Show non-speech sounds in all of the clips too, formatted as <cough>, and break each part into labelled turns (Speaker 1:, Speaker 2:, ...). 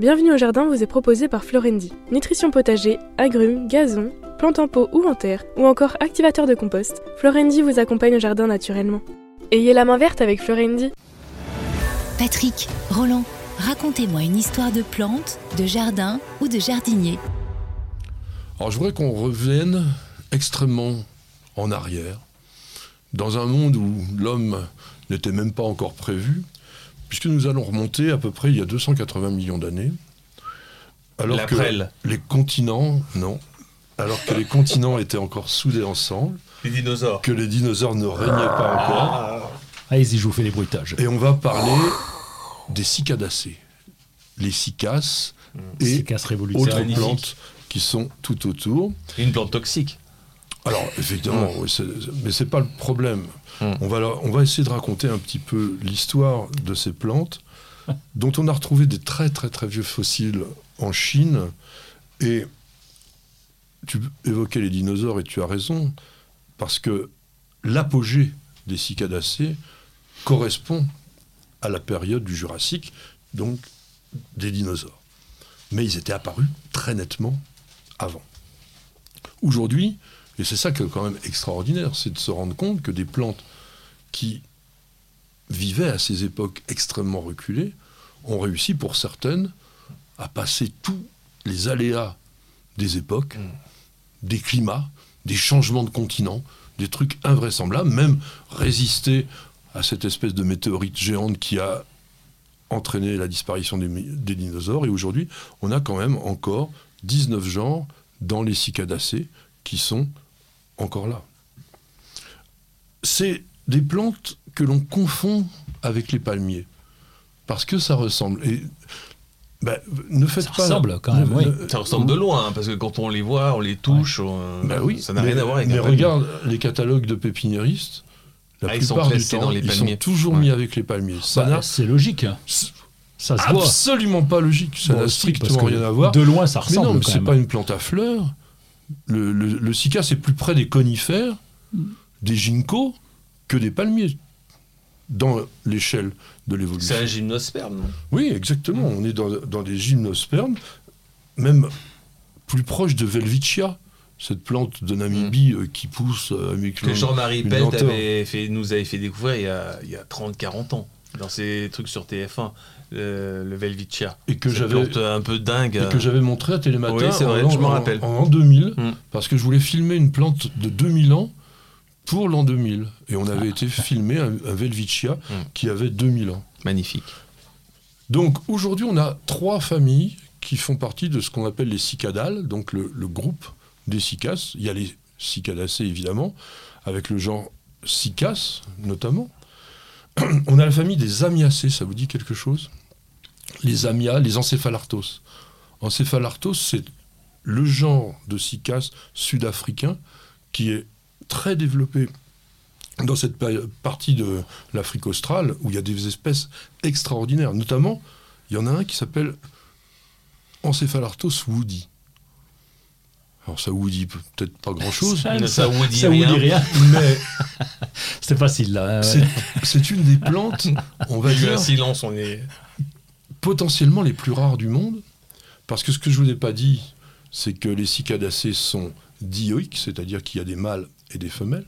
Speaker 1: Bienvenue au jardin vous est proposé par Florendi. Nutrition potager, agrumes, gazon, plantes en pot ou en terre, ou encore activateur de compost, Florendi vous accompagne au jardin naturellement. Ayez la main verte avec Florendi.
Speaker 2: Patrick, Roland, racontez-moi une histoire de plante, de jardin ou de jardinier.
Speaker 3: Alors je voudrais qu'on revienne extrêmement en arrière, dans un monde où l'homme n'était même pas encore prévu, puisque nous allons remonter à peu près il y a 280 millions d'années. Alors que les continents, non, alors que les continents <laughs> étaient encore soudés ensemble,
Speaker 4: Les dinosaures.
Speaker 3: que les dinosaures ne régnaient pas encore,
Speaker 4: Ah,
Speaker 5: Allez-y, je vous fais les bruitages.
Speaker 3: et on va parler des cicadacées, les cicaces et
Speaker 5: Cicasse révolution.
Speaker 3: autres plantes qui sont tout autour.
Speaker 4: Une plante toxique.
Speaker 3: Alors, effectivement, oui, c'est- mais c'est pas le problème.
Speaker 4: Mm.
Speaker 3: On, va, on va essayer de raconter un petit peu l'histoire de ces plantes, <laughs> dont on a retrouvé des très très très vieux fossiles en Chine. Et tu évoquais les dinosaures et tu as raison, parce que l'apogée des cicadacées correspond à la période du Jurassique, donc des dinosaures. Mais ils étaient apparus très nettement avant. Aujourd'hui, et c'est ça qui est quand même extraordinaire, c'est de se rendre compte que des plantes qui vivaient à ces époques extrêmement reculées ont réussi pour certaines à passer tous les aléas des époques, des climats, des changements de continents, des trucs invraisemblables, même résister à cette espèce de météorite géante qui a entraîné la disparition des dinosaures. Et aujourd'hui, on a quand même encore 19 genres dans les cicadacées qui sont encore là. C'est des plantes que l'on confond avec les palmiers parce que ça ressemble. Et ben, ne faites
Speaker 5: Ça
Speaker 3: pas.
Speaker 5: ressemble quand même,
Speaker 3: ne-
Speaker 5: oui.
Speaker 3: ne-
Speaker 4: Ça ressemble de loin, hein, parce que quand on les voit, on les touche, on-
Speaker 3: Ben oui,
Speaker 4: ça n'a
Speaker 3: mais-
Speaker 4: rien à voir avec
Speaker 3: Mais regarde les catalogues de pépiniéristes. La
Speaker 4: Ah, ils sont
Speaker 3: plupart du temps,
Speaker 4: dans les
Speaker 3: ils sont toujours
Speaker 4: Ouais.
Speaker 3: mis avec les palmiers. Ça
Speaker 5: Bah,
Speaker 3: n'a
Speaker 5: c'est logique. Ça se voit.
Speaker 3: absolument pas logique. Ça n'a strictement rien à voir.
Speaker 5: De loin, ça
Speaker 3: Mais
Speaker 5: ressemble
Speaker 3: non, mais c'est pas une plante à fleurs. Le, le, le cycas est plus près des conifères, des ginkgos, que des palmiers dans l'échelle de l'évolution.
Speaker 4: C'est un gymnosperme, non?
Speaker 3: Oui, exactement. On est dans, dans des gymnospermes, même plus proche de Velvicia, cette plante de Namibie euh, qui pousse euh, avec
Speaker 4: Que Jean-Marie Pelt
Speaker 3: lenteur.
Speaker 4: avait fait, nous avait fait découvrir il y a, a 30-40 ans, dans ses trucs sur TF1, le, le Velvicia.
Speaker 3: et que j'avais
Speaker 4: un peu dingue.
Speaker 3: et que j'avais montré à Télématin
Speaker 4: Oui, vrai,
Speaker 3: en,
Speaker 4: je
Speaker 3: en-
Speaker 4: rappelle.
Speaker 3: en l'an 2000,
Speaker 4: Mm.
Speaker 3: parce que je voulais filmer une plante de 2000 ans pour l'an 2000. Et on avait été filmer un, un Velvicia
Speaker 4: Mm.
Speaker 3: qui avait 2000 ans.
Speaker 4: Magnifique.
Speaker 3: Donc aujourd'hui, on a trois familles qui font partie de ce qu'on appelle les cicadales, donc le, le groupe des cicaces. Il y a les cicadacées, évidemment, avec le genre cicas, notamment. <clears throat> On a la famille des amiacées, ça vous dit quelque chose? Les amias, les encéphalartos. Encéphalartos, c'est le genre de cicasse sud-africain qui est très développé dans cette pa- partie de l'Afrique australe où il y a des espèces extraordinaires. Notamment, il y en a un qui s'appelle Encéphalartos woody. Alors ça vous dit peut-être pas grand-chose,
Speaker 5: Ça,
Speaker 4: Ne
Speaker 5: ça,
Speaker 4: ça vous dit
Speaker 5: ça vous
Speaker 4: rien.
Speaker 5: dit rien. <laughs>
Speaker 3: mais
Speaker 5: C'était facile là.
Speaker 3: c'est c'est une des plantes, on va
Speaker 4: Il y a eu un
Speaker 3: dire,
Speaker 4: silence, on est.
Speaker 3: potentiellement les plus rares du monde. Parce que ce que je vous ai pas dit, c'est que les cicadacées sont dioïques, c'est-à-dire qu'il y a des mâles et des femelles.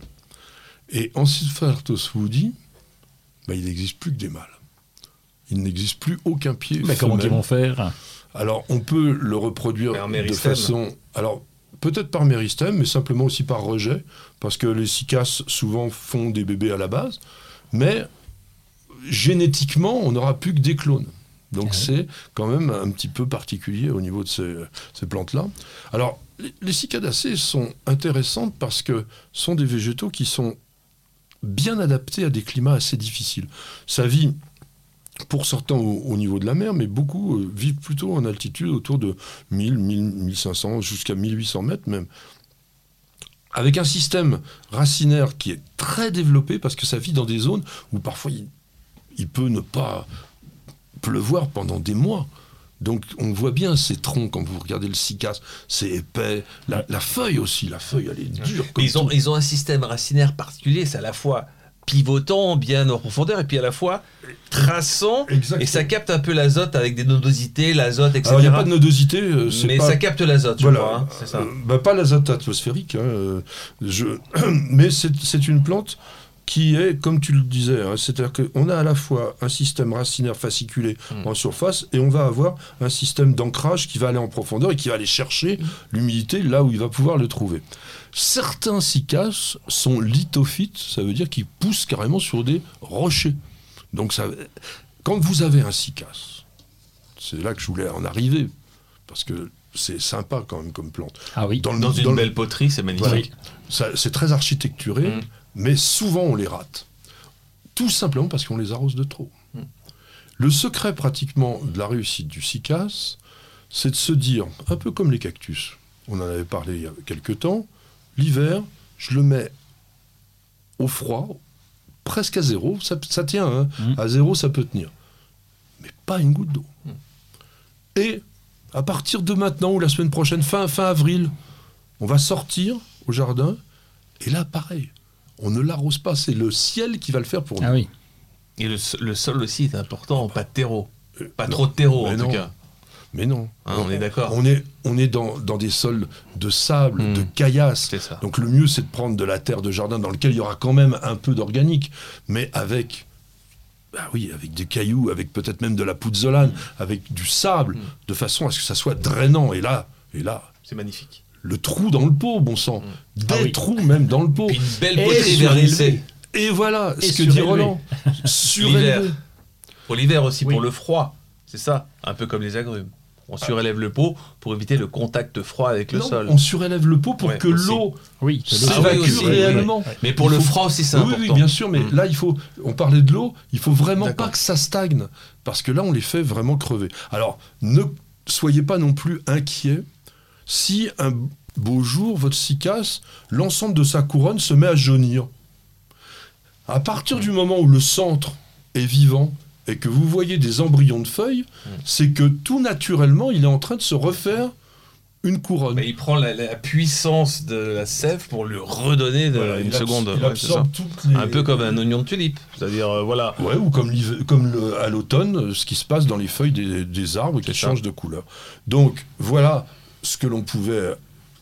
Speaker 3: Et Encéphalartos woody, bah, il n'existe plus que des mâles. Il n'existe plus aucun pied
Speaker 5: Mais comment ils vont faire?
Speaker 3: Alors, on peut le reproduire
Speaker 4: Par
Speaker 3: de
Speaker 4: méristème.
Speaker 3: façon. Alors, peut-être par méristème, mais simplement aussi par rejet, parce que les cicaces souvent font des bébés à la base, mais génétiquement, on n'aura plus que des clones. Donc,
Speaker 5: Ah
Speaker 3: c'est quand même un petit peu particulier au niveau de ces, ces plantes-là. Alors, les, les cicadacées sont intéressantes parce que sont des végétaux qui sont bien adaptés à des climats assez difficiles. Ça vit pour certains au, au niveau de la mer, mais beaucoup euh, vivent plutôt en altitude autour de 1000, 1000, 1500, jusqu'à 1800 mètres même. Avec un système racinaire qui est très développé parce que ça vit dans des zones où parfois il, il peut ne pas pleuvoir pendant des mois. Donc on voit bien ces troncs quand vous regardez le cycas, c'est épais. La, la feuille aussi, la feuille elle est dure. comme
Speaker 4: ils, ont,
Speaker 3: tout.
Speaker 4: ils ont un système racinaire particulier, c'est à la fois pivotant, bien en profondeur, et puis à la fois traçant, et ça capte un peu l'azote avec des nodosités, l'azote, etc.
Speaker 3: Il n'y a pas de nodosité. euh,
Speaker 4: Mais
Speaker 3: pas-
Speaker 4: ça capte l'azote, je
Speaker 3: Voilà.
Speaker 4: crois. hein, ça.
Speaker 3: Euh, bah, pas l'azote atmosphérique, hein, euh, je- <clears throat> mais c'est c'est une plante qui est, comme tu le disais, hein, c'est-à-dire qu'on a à la fois un système racinaire fasciculé
Speaker 4: Mm.
Speaker 3: en surface et on va avoir un système d'ancrage qui va aller en profondeur et qui va aller chercher l'humidité là où il va pouvoir le trouver. Certains cicaces sont lithophytes, ça veut dire qu'ils poussent carrément sur des rochers. Donc ça, quand vous avez un cicasse, c'est là que je voulais en arriver, parce que c'est sympa quand même comme plante.
Speaker 5: Ah oui.
Speaker 3: Dans, le-
Speaker 4: Dans une
Speaker 3: dans le-
Speaker 4: belle poterie, c'est magnifique.
Speaker 3: voilà. Ça, c'est très architecturé,
Speaker 4: Mm.
Speaker 3: Mais souvent on les rate. Tout simplement parce qu'on les arrose de trop.
Speaker 4: Mm.
Speaker 3: Le secret pratiquement de la réussite du cycas, c'est de se dire, un peu comme les cactus, on en avait parlé il y a quelques temps, l'hiver, je le mets au froid, presque à zéro, ça, ça tient, hein.
Speaker 5: Mm.
Speaker 3: à zéro ça peut tenir, mais pas une goutte d'eau.
Speaker 4: Mm.
Speaker 3: Et à partir de maintenant ou la semaine prochaine, fin, fin avril, on va sortir au jardin, et là pareil, on ne l'arrose pas, c'est le ciel qui va le faire pour nous.
Speaker 5: Ah oui.
Speaker 4: Et le, sol aussi est important, pas de terreau.
Speaker 3: Euh,
Speaker 4: Pas
Speaker 3: non,
Speaker 4: trop de terreau,
Speaker 3: mais
Speaker 4: en
Speaker 3: non.
Speaker 4: tout cas.
Speaker 3: Mais non.
Speaker 4: Hein, on est d'accord.
Speaker 3: On est, on est dans, dans des sols de sable,
Speaker 4: Mm.
Speaker 3: de caillasse.
Speaker 4: Ça.
Speaker 3: Donc le mieux, c'est de prendre de la terre de jardin dans lequel il y aura quand même un peu d'organique, mais avec, bah oui, avec des cailloux, avec peut-être même de la pouzzolane, avec du sable,
Speaker 4: Mm.
Speaker 3: de façon à ce que ça soit drainant. Et là, et là,
Speaker 4: C'est magnifique.
Speaker 3: Le trou dans le pot, bon sang, des
Speaker 5: Ah oui.
Speaker 3: trous même dans le pot.
Speaker 4: Puis une belle
Speaker 3: Et
Speaker 4: poterie
Speaker 3: surélevé.
Speaker 4: vernissée.
Speaker 3: Et voilà
Speaker 5: Et
Speaker 3: ce que dit. Roland. Surélevé.
Speaker 4: L'hiver. Pour l'hiver aussi,
Speaker 5: Oui.
Speaker 4: pour le froid. C'est ça, un peu comme les agrumes. On surélève le pot pour éviter le contact froid avec le
Speaker 3: Non,
Speaker 4: sol.
Speaker 3: on surélève le pot pour
Speaker 4: Ouais,
Speaker 3: que l'eau
Speaker 5: Oui.
Speaker 4: Ah
Speaker 3: s'évacue
Speaker 4: oui, aussi, oui,
Speaker 3: réellement.
Speaker 4: Mais pour
Speaker 3: Il
Speaker 4: le
Speaker 3: faut-
Speaker 4: froid aussi, c'est
Speaker 3: oui,
Speaker 4: important.
Speaker 3: oui, bien sûr, mais
Speaker 4: Mm.
Speaker 3: là, il faut. On parlait de l'eau, il faut vraiment pas que ça stagne, parce que là, on les fait vraiment crever. Alors, ne soyez pas non plus inquiets si un beau jour, votre cicasse, l'ensemble de sa couronne se met à jaunir. À partir du moment où le centre est vivant et que vous voyez des embryons de feuilles,
Speaker 4: Mm.
Speaker 3: c'est que tout naturellement, il est en train de se refaire une couronne.
Speaker 4: Mais il prend la, la puissance de la sève pour lui redonner de-
Speaker 3: Voilà,
Speaker 4: une
Speaker 3: il
Speaker 4: seconde.
Speaker 3: il
Speaker 4: Ouais, ça.
Speaker 3: les-
Speaker 4: Un peu comme un oignon de tulipe. C'est-à-dire, euh, voilà.
Speaker 3: Ouais, ou comme, l'hiver- comme le- à l'automne, ce qui se passe dans les feuilles des, des arbres qui
Speaker 4: ça.
Speaker 3: changent de couleur. Donc voilà ce que l'on pouvait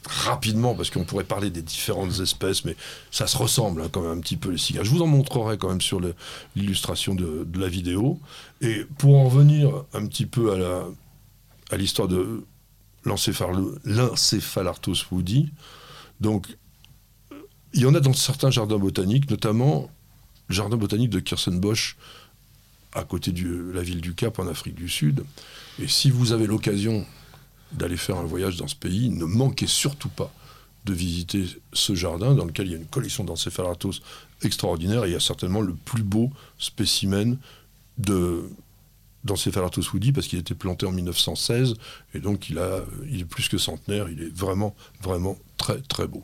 Speaker 3: rapidement, parce qu'on pourrait parler des différentes espèces, mais ça se ressemble hein, quand même un petit peu les cigares. Je vous en montrerai quand même sur l'illustration de, la vidéo. Et pour en revenir un petit peu à l'histoire de l'encéphalartos woody, donc il y en a dans certains jardins botaniques, notamment le jardin botanique de Kirstenbosch, à côté de la ville du Cap en Afrique du Sud. Et si vous avez l'occasion d'aller faire un voyage dans ce pays, ne manquez surtout pas de visiter ce jardin dans lequel il y a une collection d'encéphalatos extraordinaire et il y a certainement le plus beau spécimen de d'Encephalatos woody parce qu'il a été planté en 1916 et donc il, a, il est plus que centenaire, il est vraiment, vraiment très très beau.